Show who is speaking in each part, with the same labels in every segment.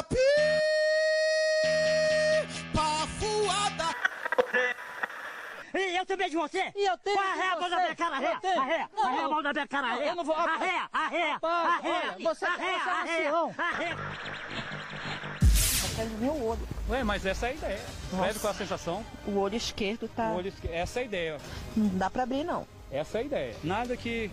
Speaker 1: Capi, pafuada.
Speaker 2: E eu tenho medo de você?
Speaker 3: E eu tenho de
Speaker 2: arreia a mão da
Speaker 3: você.
Speaker 2: minha cara, arreia,
Speaker 3: Não,
Speaker 2: arreia a mão da minha cara, arreia,
Speaker 3: eu não vou-
Speaker 2: arreia, arreia,
Speaker 3: Para,
Speaker 2: arreia,
Speaker 3: olha, você- é
Speaker 2: arreia.
Speaker 3: Tá no meu olho.
Speaker 4: Ué, mas essa é a ideia.
Speaker 3: Nossa.
Speaker 4: Leve com a sensação.
Speaker 3: O olho esquerdo tá.
Speaker 4: o olho esque- Essa é a ideia.
Speaker 3: Não dá pra abrir, não.
Speaker 4: Essa é a ideia. Nada que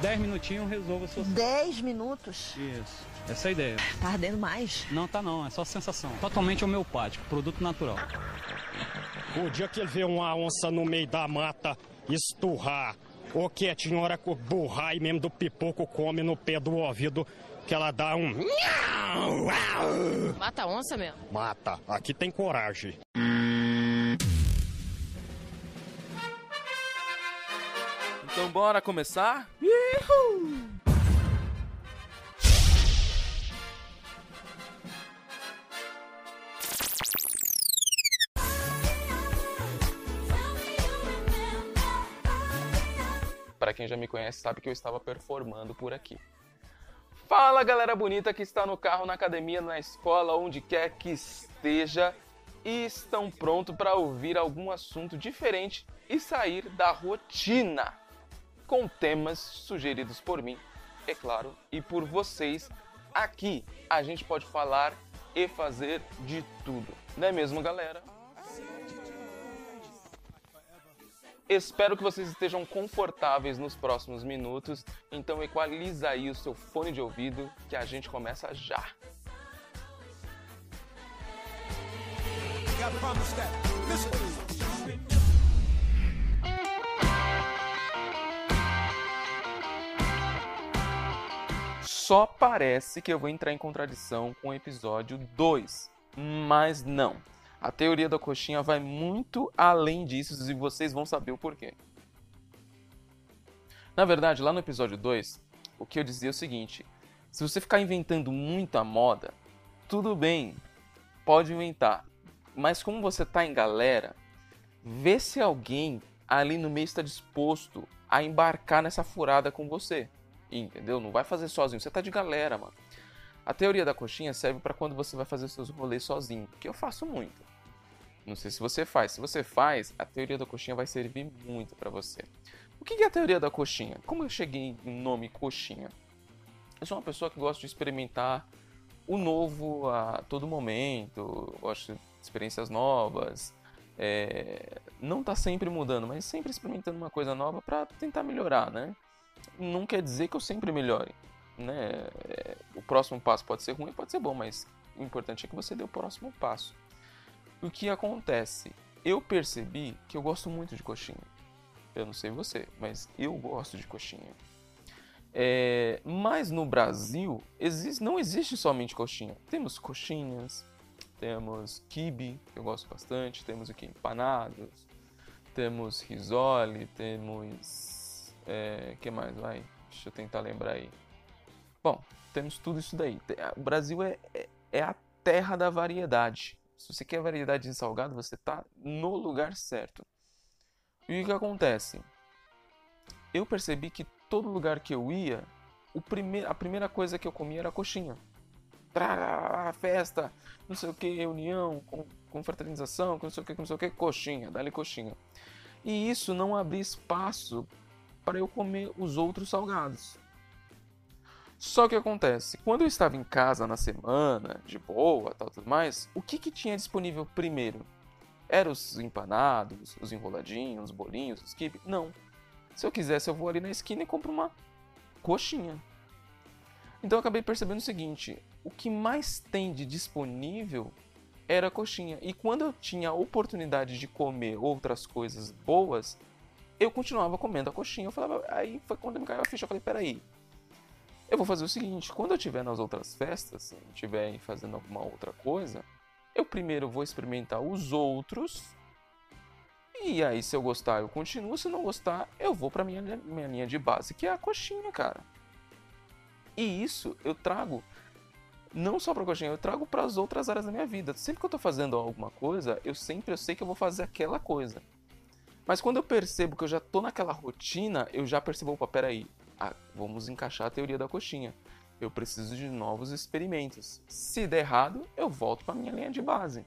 Speaker 4: 10 minutinhos resolva a sua...
Speaker 3: 10 minutos.
Speaker 4: Isso. Essa é a ideia.
Speaker 3: Tá ardendo mais.
Speaker 4: Não tá não, é só sensação. Totalmente homeopático, produto natural.
Speaker 5: O dia que ele vê uma onça no meio da mata esturrar, ou que a senhora com burrar e mesmo do pipoco come no pé do ouvido, que ela dá um.
Speaker 6: Mata a onça mesmo.
Speaker 5: Mata. Aqui tem coragem.
Speaker 7: Então bora começar? Para quem já me conhece sabe que eu estava performando por aqui. Fala galera bonita que está no carro, na academia, na escola, onde quer que esteja e estão prontos para ouvir algum assunto diferente e sair da rotina com temas sugeridos por mim, é claro, e por vocês. Aqui a gente pode falar e fazer de tudo, não é mesmo, galera? Espero que vocês estejam confortáveis nos próximos minutos, então equaliza aí o seu fone de ouvido que a gente começa já.
Speaker 1: Gotta
Speaker 7: Só parece que eu vou entrar em contradição com o episódio 2, mas não. A teoria da coxinha vai muito além disso e vocês vão saber o porquê. Na verdade, lá no episódio 2, o que eu dizia é o seguinte: se você ficar inventando muita moda, tudo bem, pode inventar. Mas como você tá em galera, vê se alguém ali no meio está disposto a embarcar nessa furada com você. Entendeu? Não vai fazer sozinho, você tá de galera, mano. A teoria da coxinha serve para quando você vai fazer seus rolês sozinho, que eu faço muito. Não sei se você faz. Se você faz, a teoria da coxinha vai servir muito para você. O que é a teoria da coxinha? Como eu cheguei no nome coxinha? Eu sou uma pessoa que gosta de experimentar o novo a todo momento, gosto de experiências novas. É, não tá sempre mudando, mas sempre experimentando uma coisa nova para tentar melhorar, né? Não quer dizer que eu sempre melhore, né? É, o próximo passo pode ser ruim, pode ser bom, mas o importante é que você dê o próximo passo. O que acontece? Eu percebi que eu gosto muito de coxinha. Eu não sei você, mas eu gosto de coxinha. É, mas no Brasil existe, não existe somente coxinha. Temos coxinhas, temos quibe, que eu gosto bastante, temos aqui empanados, temos risole, temos. É, que mais? Vai, deixa eu tentar lembrar aí. Bom, temos tudo isso daí. O Brasil é, é, é a terra da variedade. Se você quer variedade em salgado, você está no lugar certo. E o que acontece? Eu percebi que todo lugar que eu ia, o prime a primeira coisa que eu comia era coxinha. Festa, não sei o que, reunião, confraternização, não sei o que, não sei o que, coxinha, dá-lhe coxinha. E isso não abria espaço para eu comer os outros salgados. Só que acontece, quando eu estava em casa na semana, de boa, tal, tudo mais, o que, que tinha disponível primeiro? Eram os empanados, os enroladinhos, os bolinhos, os quibe? Não. Se eu quisesse, eu vou ali na esquina e compro uma coxinha. Então eu acabei percebendo o seguinte: o que mais tem de disponível era coxinha. E quando eu tinha a oportunidade de comer outras coisas boas, eu continuava comendo a coxinha. Eu falava, aí foi quando me caiu a ficha. Eu falei, peraí, eu vou fazer o seguinte: quando eu estiver nas outras festas, estiver fazendo alguma outra coisa, eu primeiro vou experimentar os outros. E aí, se eu gostar, eu continuo. Se não gostar, eu vou pra minha, minha linha de base, que é a coxinha, cara. E isso eu trago não só pra coxinha, eu trago para as outras áreas da minha vida. Sempre que eu tô fazendo alguma coisa, eu sempre eu sei que eu vou fazer aquela coisa. Mas quando eu percebo que eu já tô naquela rotina, eu já percebo, opa, peraí, ah, vamos encaixar a teoria da coxinha. Eu preciso de novos experimentos. Se der errado, eu volto para minha linha de base.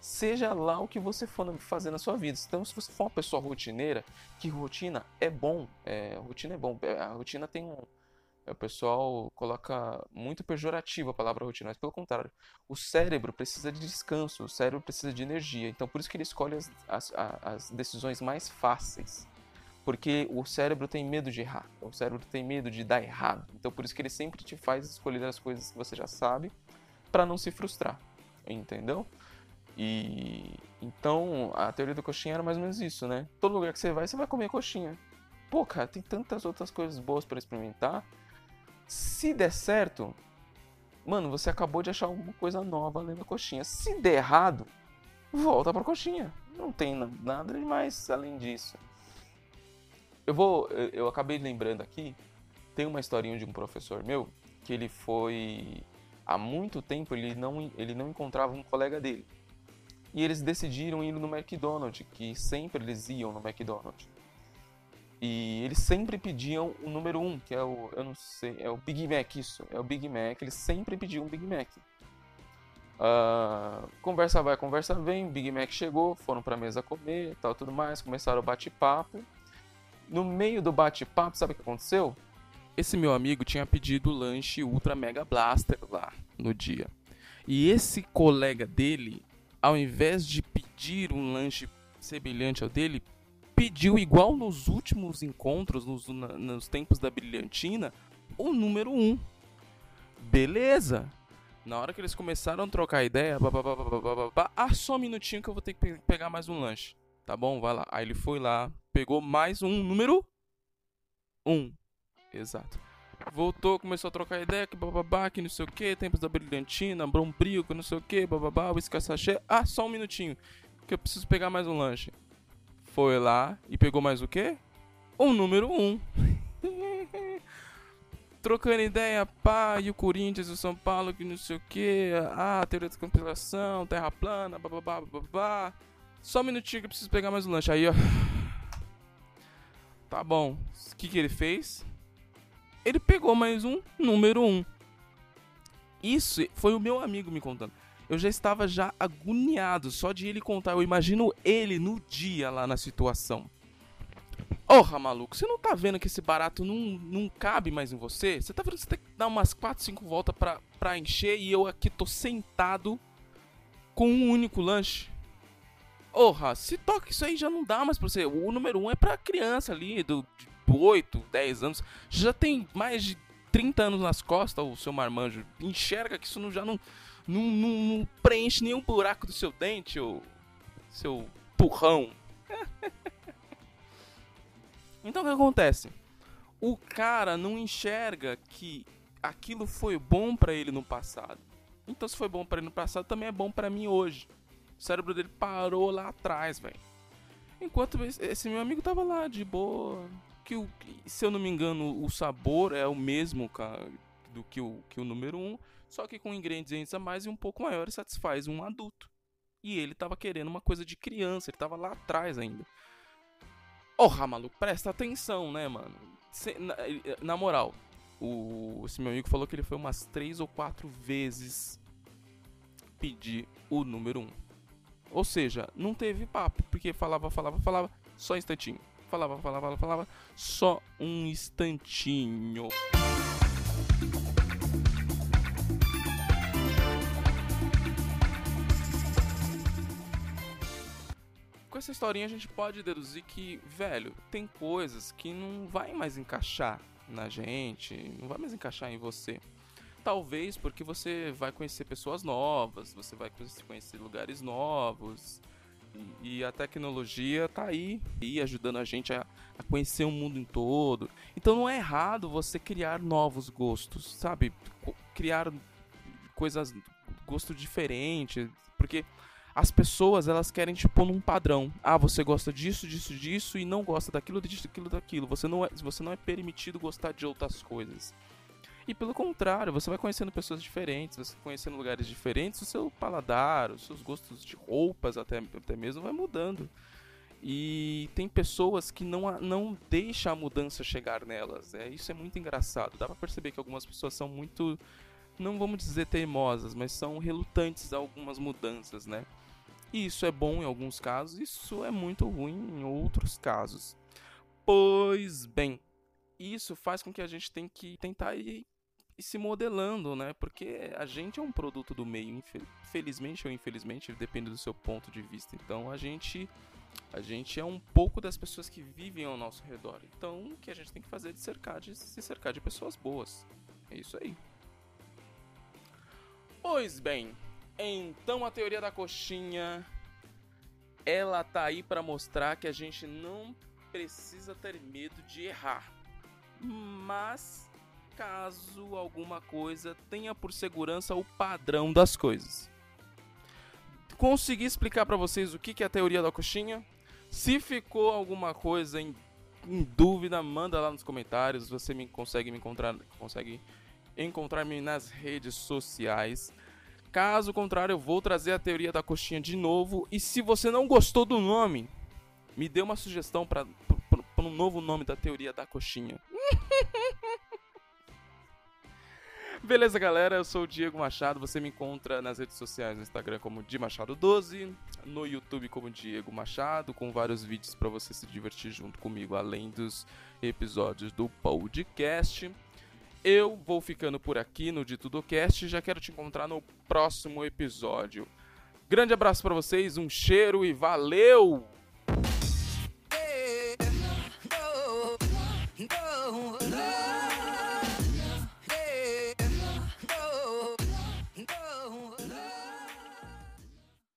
Speaker 7: Seja lá o que você for fazer na sua vida. Então, se você for uma pessoa rotineira, que rotina é bom, é, rotina é bom. A rotina tem um, o pessoal coloca muito pejorativo a palavra rotina, mas pelo contrário, o cérebro precisa de descanso, o cérebro precisa de energia. Então por isso que ele escolhe as, as, as decisões mais fáceis. Porque o cérebro tem medo de errar, o cérebro tem medo de dar errado. Então por isso que ele sempre te faz escolher as coisas que você já sabe para não se frustrar. Entendeu? E então a teoria da coxinha era mais ou menos isso, né? Todo lugar que você vai, você vai comer coxinha. Pô, cara, tem tantas outras coisas boas para experimentar se der certo, mano, você acabou de achar alguma coisa nova além da coxinha. Se der errado, volta pra coxinha. Não tem nada demais além disso. Eu vou. Eu acabei lembrando aqui. Tem uma historinha de um professor meu que ele foi. Há muito tempo ele não, ele não encontrava um colega dele. E eles decidiram ir no McDonald's, que sempre eles iam no McDonald's. E eles sempre pediam o número 1, um, que é o, eu não sei, é o Big Mac, isso, é o Big Mac, eles sempre pediam um Big Mac. Uh, conversa vai, conversa vem, Big Mac chegou, foram pra mesa comer, tal, tudo mais, começaram o bate-papo. No meio do bate-papo, sabe o que aconteceu? Esse meu amigo tinha pedido o lanche Ultra Mega Blaster lá no dia. E esse colega dele, ao invés de pedir um lanche semelhante ao dele, pediu, igual nos últimos encontros, nos, na, nos tempos da Brilhantina, o número 1. Um. Beleza. Na hora que eles começaram a trocar ideia, ah, só um minutinho que eu vou ter que pegar mais um lanche. Tá bom, vai lá. Aí ele foi lá, pegou mais um número 1. Um. Exato. Voltou, começou a trocar ideia, que bababá, que não sei o que, tempos da brilhantina, brombril, que não sei o que, bababá, whisky sachê. Ah, só um minutinho, que eu preciso pegar mais um lanche foi lá e pegou mais o quê? O número 1. Um. Trocando ideia, pá, e o Corinthians o São Paulo, que não sei o que, ah, teoria da compilação, terra plana, bababá, babá. Só um minutinho que eu preciso pegar mais um lanche. Aí, ó. Tá bom. O que, que ele fez? Ele pegou mais um número 1. Um. Isso foi o meu amigo me contando eu já estava já agoniado só de ele contar. Eu imagino ele no dia lá na situação. Porra, maluco, você não tá vendo que esse barato não, não cabe mais em você? Você tá vendo que você tem que dar umas 4, 5 voltas pra, pra encher e eu aqui tô sentado com um único lanche? Porra, se toca isso aí já não dá mais pra você. O número 1 um é pra criança ali, do, de 8, 10 anos. Já tem mais de 30 anos nas costas, o seu marmanjo. Enxerga que isso não, já não não, não, não preenche nenhum buraco do seu dente, ou seu purrão. então o que acontece? O cara não enxerga que aquilo foi bom para ele no passado. Então se foi bom para ele no passado, também é bom para mim hoje. O cérebro dele parou lá atrás, velho. Enquanto esse meu amigo tava lá de boa, que se eu não me engano, o sabor é o mesmo que o, que o número 1. Um, só que com ingredientes a mais e um pouco maior satisfaz um adulto. E ele tava querendo uma coisa de criança, ele tava lá atrás ainda. Porra, maluco, presta atenção, né, mano? na, na, moral, o, esse meu amigo falou que ele foi umas três ou quatro vezes pedir o número um. Ou seja, não teve papo, porque falava, falava, falava, só instantinho. Falava, falava, falava, falava, só um instantinho. Com essa historinha a gente pode deduzir que, velho, tem coisas que não vai mais encaixar na gente, não vai mais encaixar em você. Talvez porque você vai conhecer pessoas novas, você vai conhecer lugares novos. E, a tecnologia tá aí, aí ajudando a gente a, a conhecer o mundo em todo. Então não é errado você criar novos gostos, sabe? Criar coisas, gosto diferente, porque as pessoas elas querem te pôr num padrão. Ah, você gosta disso, disso, disso e não gosta daquilo, disso, daquilo, daquilo. Você não é, você não é permitido gostar de outras coisas. E pelo contrário, você vai conhecendo pessoas diferentes, você vai conhecendo lugares diferentes, o seu paladar, os seus gostos de roupas até, até mesmo vai mudando. E tem pessoas que não, não deixam a mudança chegar nelas. É, isso é muito engraçado. Dá pra perceber que algumas pessoas são muito, não vamos dizer teimosas, mas são relutantes a algumas mudanças, né? E isso é bom em alguns casos, isso é muito ruim em outros casos. Pois bem, isso faz com que a gente tenha que tentar ir, se modelando, né? Porque a gente é um produto do meio, felizmente ou infelizmente, depende do seu ponto de vista. Então a gente a gente é um pouco das pessoas que vivem ao nosso redor. Então o que a gente tem que fazer é de cercar de se cercar de pessoas boas. É isso aí. Pois bem, então a teoria da coxinha ela tá aí para mostrar que a gente não precisa ter medo de errar. Mas caso alguma coisa tenha por segurança o padrão das coisas. Consegui explicar para vocês o que é a teoria da coxinha? Se ficou alguma coisa em, em dúvida, manda lá nos comentários. Você me consegue me encontrar, consegue encontrar-me nas redes sociais. Caso contrário, eu vou trazer a teoria da coxinha de novo. E se você não gostou do nome, me dê uma sugestão para um novo nome da teoria da coxinha. Beleza, galera? Eu sou o Diego Machado. Você me encontra nas redes sociais no Instagram como Di Machado12, no YouTube como Diego Machado, com vários vídeos para você se divertir junto comigo, além dos episódios do podcast. Eu vou ficando por aqui no De Tudo Cast e já quero te encontrar no próximo episódio. Grande abraço para vocês, um cheiro e valeu!